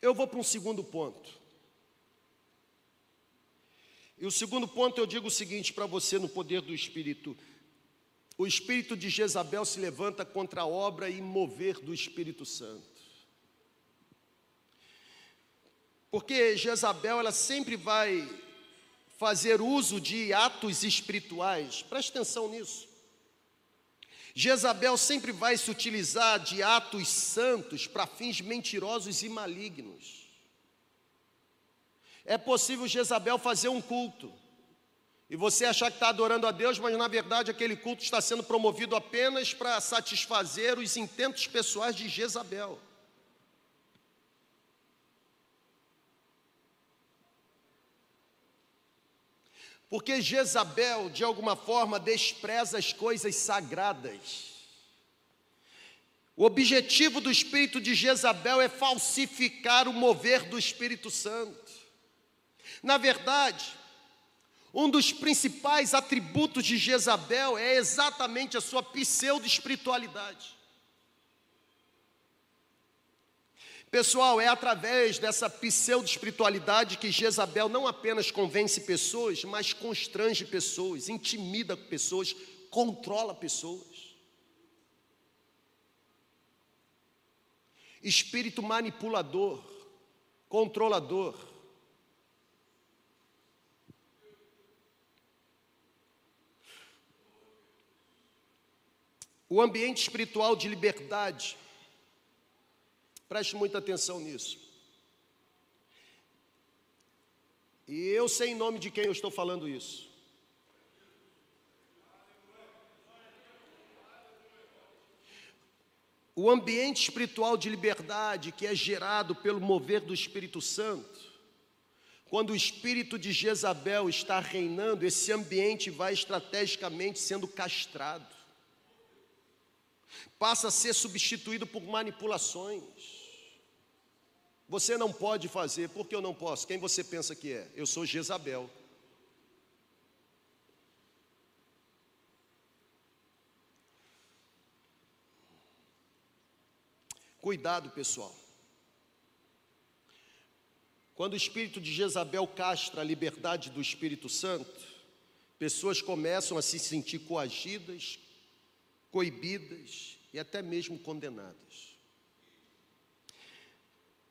Eu vou para um segundo ponto. E o segundo ponto eu digo o seguinte para você no poder do Espírito: o espírito de Jezabel se levanta contra a obra e mover do Espírito Santo. Porque Jezabel ela sempre vai fazer uso de atos espirituais. Preste atenção nisso. Jezabel sempre vai se utilizar de atos santos para fins mentirosos e malignos. É possível Jezabel fazer um culto e você achar que está adorando a Deus, mas na verdade aquele culto está sendo promovido apenas para satisfazer os intentos pessoais de Jezabel. Porque Jezabel, de alguma forma, despreza as coisas sagradas. O objetivo do espírito de Jezabel é falsificar o mover do Espírito Santo. Na verdade, um dos principais atributos de Jezabel é exatamente a sua pseudo-espiritualidade. Pessoal, é através dessa pseudo-espiritualidade que Jezabel não apenas convence pessoas, mas constrange pessoas, intimida pessoas, controla pessoas. Espírito manipulador, controlador. O ambiente espiritual de liberdade Preste muita atenção nisso. E eu sei em nome de quem eu estou falando isso. O ambiente espiritual de liberdade que é gerado pelo mover do Espírito Santo, quando o espírito de Jezabel está reinando, esse ambiente vai estrategicamente sendo castrado, passa a ser substituído por manipulações. Você não pode fazer, porque eu não posso? Quem você pensa que é? Eu sou Jezabel. Cuidado, pessoal. Quando o espírito de Jezabel castra a liberdade do Espírito Santo, pessoas começam a se sentir coagidas, coibidas e até mesmo condenadas.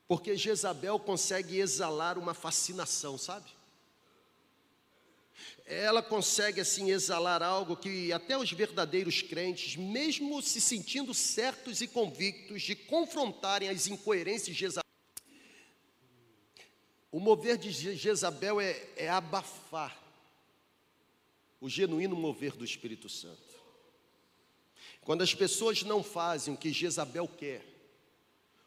Porque Jezabel consegue exalar uma fascinação, sabe? Ela consegue assim exalar algo que até os verdadeiros crentes, mesmo se sentindo certos e convictos de confrontarem as incoerências de Jezabel, o mover de Jezabel é, é abafar o genuíno mover do Espírito Santo. Quando as pessoas não fazem o que Jezabel quer,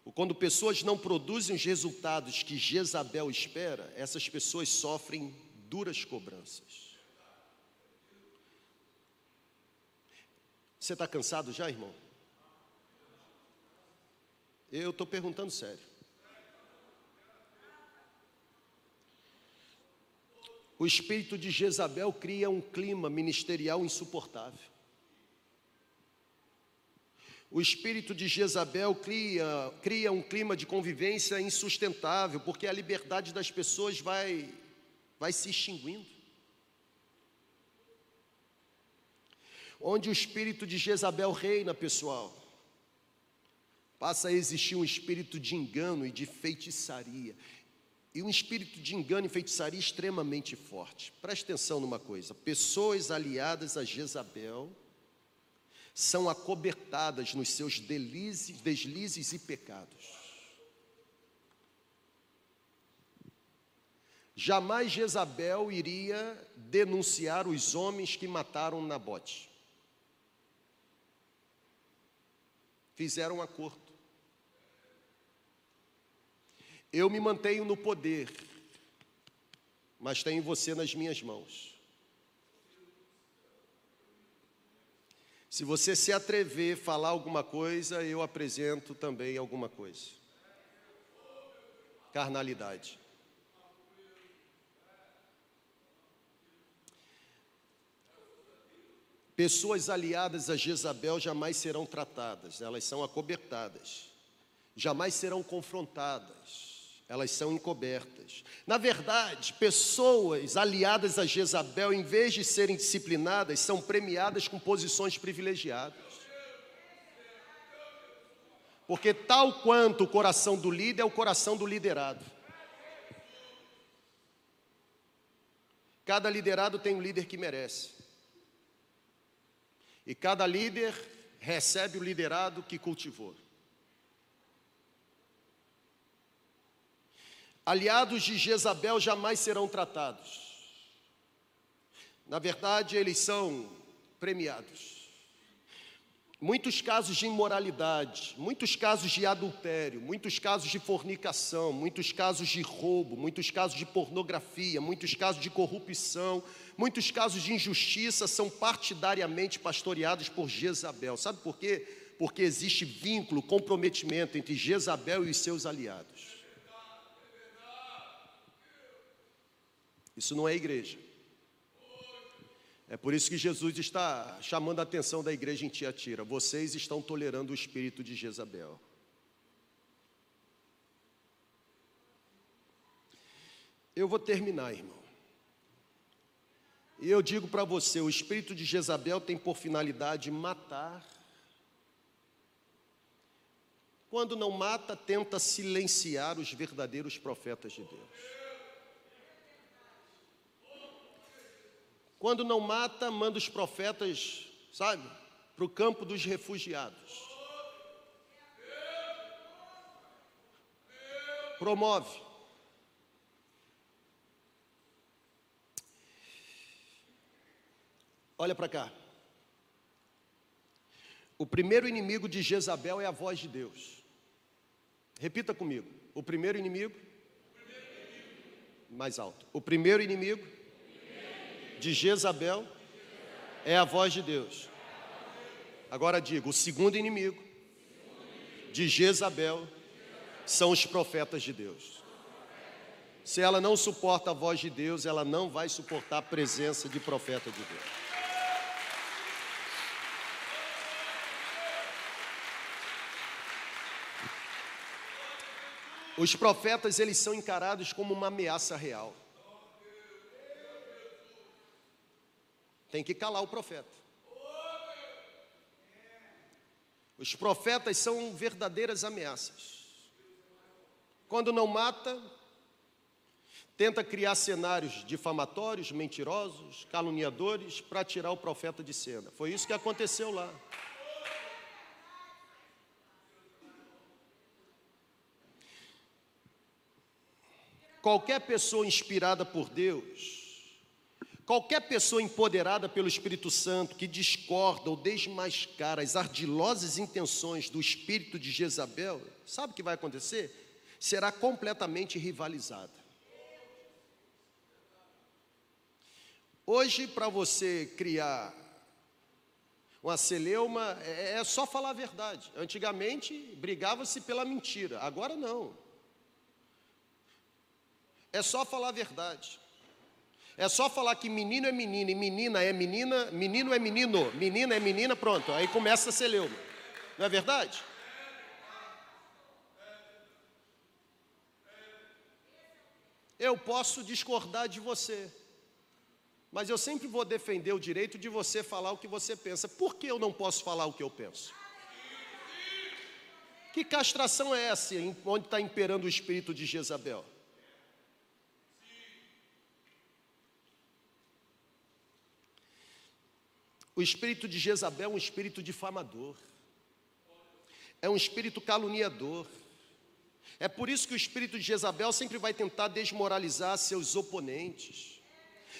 quando pessoas não produzem os resultados que Jezabel espera, essas pessoas sofrem duras cobranças. Você está cansado já, irmão? Eu estou perguntando sério. O espírito de Jezabel cria um clima ministerial insuportável. O espírito de Jezabel cria, cria um clima de convivência insustentável, porque a liberdade das pessoas vai, vai se extinguindo. Onde o espírito de Jezabel reina, pessoal, passa a existir um espírito de engano e de feitiçaria. E um espírito de engano e feitiçaria extremamente forte. Preste atenção numa coisa: pessoas aliadas a Jezabel são acobertadas nos seus delizes, deslizes e pecados. Jamais Jezabel iria denunciar os homens que mataram Nabote. Fizeram um acordo. Eu me mantenho no poder, mas tenho você nas minhas mãos. Se você se atrever a falar alguma coisa, eu apresento também alguma coisa. Carnalidade. Pessoas aliadas a Jezabel jamais serão tratadas, elas são acobertadas, jamais serão confrontadas elas são encobertas. Na verdade, pessoas aliadas a Jezabel, em vez de serem disciplinadas, são premiadas com posições privilegiadas. Porque, tal quanto o coração do líder é o coração do liderado. Cada liderado tem um líder que merece. E cada líder recebe o liderado que cultivou. Aliados de Jezabel jamais serão tratados. Na verdade, eles são premiados. Muitos casos de imoralidade, muitos casos de adultério, muitos casos de fornicação, muitos casos de roubo, muitos casos de pornografia, muitos casos de corrupção, muitos casos de injustiça são partidariamente pastoreados por Jezabel. Sabe por quê? Porque existe vínculo, comprometimento entre Jezabel e os seus aliados. Isso não é igreja. É por isso que Jesus está chamando a atenção da igreja em Tiatira. Vocês estão tolerando o espírito de Jezabel. Eu vou terminar, irmão. E eu digo para você: o espírito de Jezabel tem por finalidade matar. Quando não mata, tenta silenciar os verdadeiros profetas de Deus. Quando não mata, manda os profetas, sabe, para o campo dos refugiados. Promove. Olha para cá. O primeiro inimigo de Jezabel é a voz de Deus. Repita comigo. O primeiro inimigo? Mais alto. O primeiro inimigo de Jezabel é a voz de Deus. Agora digo, o segundo inimigo de Jezabel são os profetas de Deus. Se ela não suporta a voz de Deus, ela não vai suportar a presença de profeta de Deus. Os profetas, eles são encarados como uma ameaça real. Tem que calar o profeta. Os profetas são verdadeiras ameaças. Quando não mata, tenta criar cenários difamatórios, mentirosos, caluniadores, para tirar o profeta de cena. Foi isso que aconteceu lá. Qualquer pessoa inspirada por Deus, qualquer pessoa empoderada pelo Espírito Santo que discorda ou desmascara as ardilosas intenções do espírito de Jezabel, sabe o que vai acontecer? Será completamente rivalizada. Hoje, para você criar uma celeuma, é, é só falar a verdade. Antigamente, brigava-se pela mentira, agora não. É só falar a verdade. É só falar que menino é menino e menina é menina, menino é menino, menina é menina, pronto. Aí começa a ser leuma. Não é verdade? Eu posso discordar de você, mas eu sempre vou defender o direito de você falar o que você pensa. Por que eu não posso falar o que eu penso? Que castração é essa onde está imperando o espírito de Jezabel? O espírito de Jezabel é um espírito difamador, é um espírito caluniador. É por isso que o espírito de Jezabel sempre vai tentar desmoralizar seus oponentes.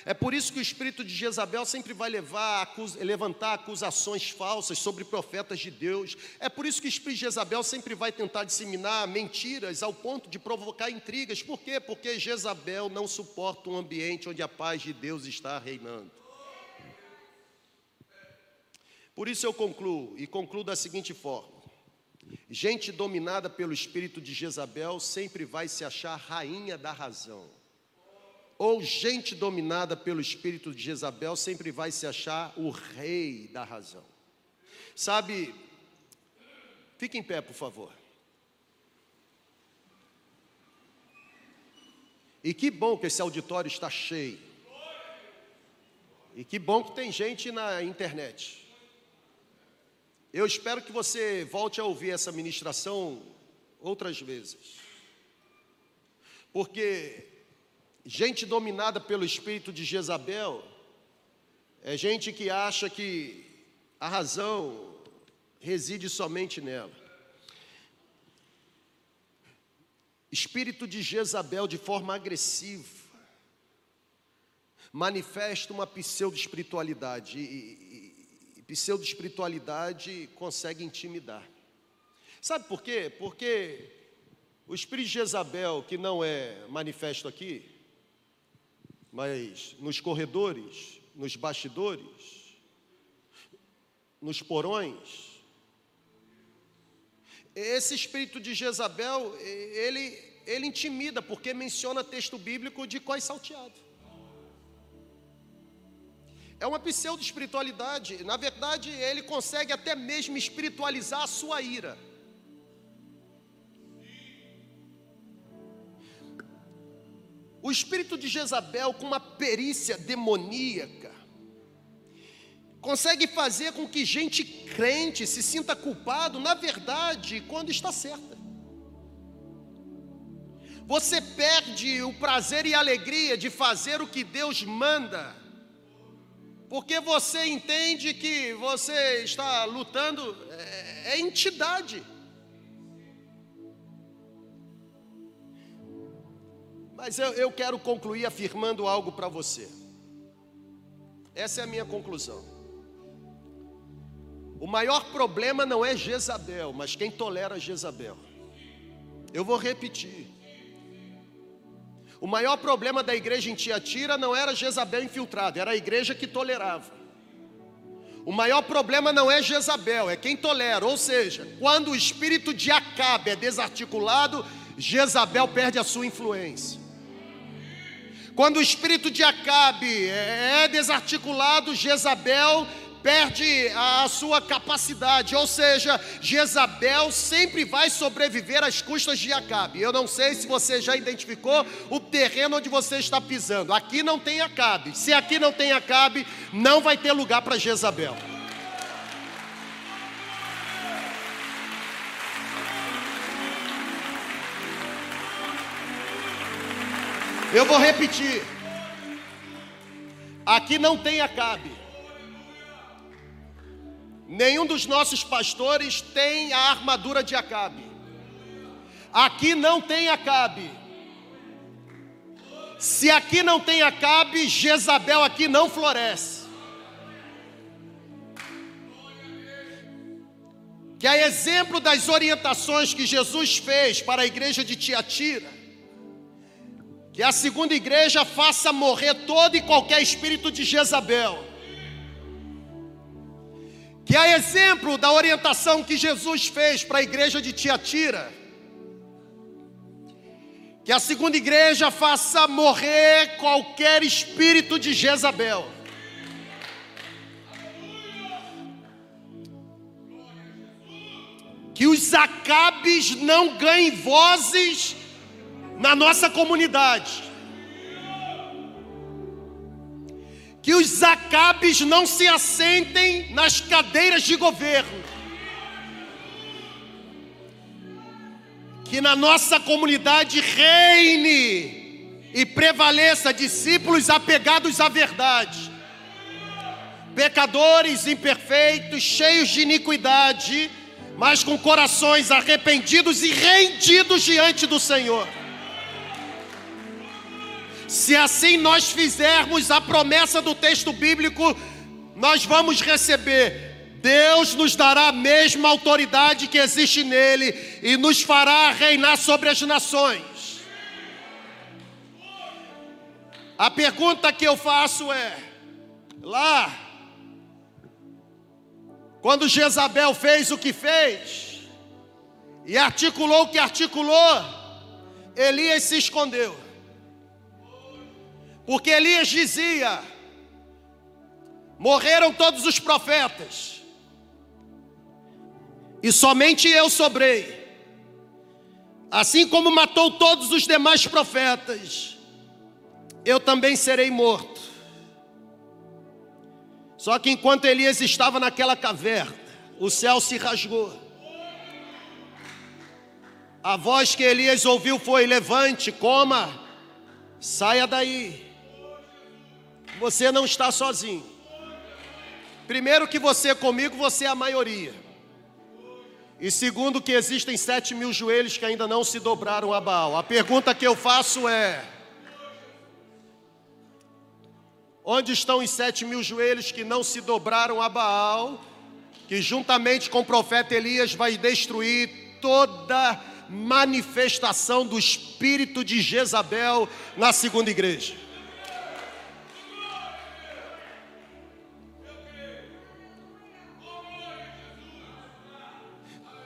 É por isso que o espírito de Jezabel sempre vai levar, levantar acusações falsas sobre profetas de Deus. É por isso que o espírito de Jezabel sempre vai tentar disseminar mentiras ao ponto de provocar intrigas. Por quê? Porque Jezabel não suporta um ambiente onde a paz de Deus está reinando. Por isso eu concluo, e concluo da seguinte forma: gente dominada pelo espírito de Jezabel sempre vai se achar rainha da razão. Ou gente dominada pelo espírito de Jezabel sempre vai se achar o rei da razão. Sabe, fique em pé, por favor. E que bom que esse auditório está cheio. E que bom que tem gente na internet. Eu espero que você volte a ouvir essa ministração outras vezes. Porque gente dominada pelo espírito de Jezabel é gente que acha que a razão reside somente nela. Espírito de Jezabel de forma agressiva manifesta uma pseudo-espiritualidade e, pseudo-espiritualidade consegue intimidar. Sabe por quê? Porque o espírito de Jezabel, que não é manifesto aqui, mas nos corredores, nos bastidores, nos porões, esse espírito de Jezabel, ele, ele intimida, porque menciona texto bíblico de cois salteado. É uma pseudo-espiritualidade. Na verdade, ele consegue até mesmo espiritualizar a sua ira. O espírito de Jezabel, com uma perícia demoníaca, consegue fazer com que gente crente se sinta culpado, na verdade, quando está certa. Você perde o prazer e a alegria de fazer o que Deus manda, porque você entende que você está lutando, é, é entidade. Mas eu, eu quero concluir afirmando algo para você. Essa é a minha conclusão. O maior problema não é Jezabel, mas quem tolera Jezabel. Eu vou repetir. O maior problema da igreja em Tiatira não era Jezabel infiltrado, era a igreja que tolerava. O maior problema não é Jezabel, é quem tolera. Ou seja, quando o espírito de Acabe é desarticulado, Jezabel perde a sua influência. Quando o espírito de Acabe é desarticulado, Jezabel perde a sua capacidade, ou seja, Jezabel sempre vai sobreviver às custas de Acabe. Eu não sei se você já identificou o terreno onde você está pisando. Aqui não tem Acabe. Se aqui não tem Acabe, não vai ter lugar para Jezabel. Eu vou repetir. Aqui não tem Acabe. Nenhum dos nossos pastores tem a armadura de Acabe. Aqui não tem Acabe. Se aqui não tem Acabe, Jezabel aqui não floresce. Que a exemplo das orientações que Jesus fez para a igreja de Tiatira, que a segunda igreja faça morrer todo e qualquer espírito de Jezabel que é exemplo da orientação que Jesus fez para a igreja de Tiatira. Que a segunda igreja faça morrer qualquer espírito de Jezabel. Que os acabes não ganhem vozes na nossa comunidade. Que os acabes não se assentem nas cadeiras de governo. Que na nossa comunidade reine e prevaleça discípulos apegados à verdade, pecadores imperfeitos, cheios de iniquidade, mas com corações arrependidos e rendidos diante do Senhor. Se assim nós fizermos a promessa do texto bíblico, nós vamos receber. Deus nos dará a mesma autoridade que existe nele e nos fará reinar sobre as nações. A pergunta que eu faço é: lá, quando Jezabel fez o que fez e articulou o que articulou, Elias se escondeu. Porque Elias dizia: morreram todos os profetas, e somente eu sobrei. Assim como matou todos os demais profetas, eu também serei morto. Só que enquanto Elias estava naquela caverna, o céu se rasgou. A voz que Elias ouviu foi: Levante, coma, saia daí. Você não está sozinho. Primeiro, que você comigo, você é a maioria. E segundo, que existem sete mil joelhos que ainda não se dobraram a Baal. A pergunta que eu faço é: onde estão os sete mil joelhos que não se dobraram a Baal, que juntamente com o profeta Elias vai destruir toda manifestação do espírito de Jezabel na segunda igreja?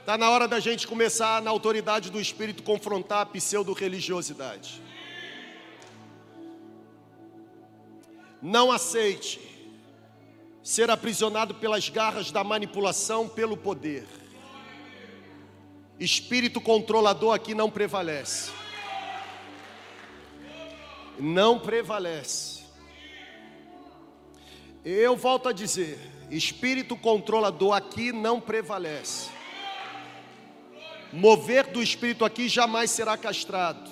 Está na hora da gente começar, na autoridade do Espírito, confrontar a pseudo-religiosidade. Não aceite ser aprisionado pelas garras da manipulação pelo poder. Espírito controlador aqui não prevalece. não prevalece. Eu volto a dizer: espírito controlador aqui não prevalece. Mover do espírito aqui jamais será castrado,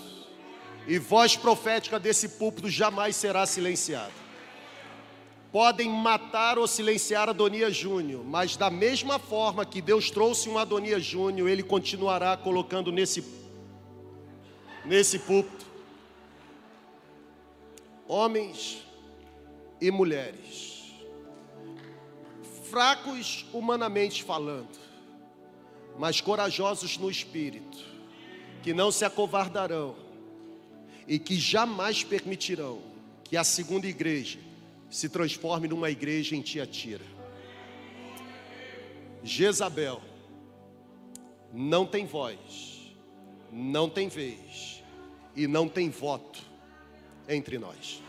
e voz profética desse púlpito jamais será silenciada. Podem matar ou silenciar Adonias Júnior, mas da mesma forma que Deus trouxe um Adonias Júnior, ele continuará colocando nesse nesse púlpito homens e mulheres. Fracos humanamente falando, mas corajosos no espírito, que não se acovardarão e que jamais permitirão que a segunda igreja se transforme numa igreja em Tiatira. Jezabel não tem voz, não tem vez e não tem voto entre nós.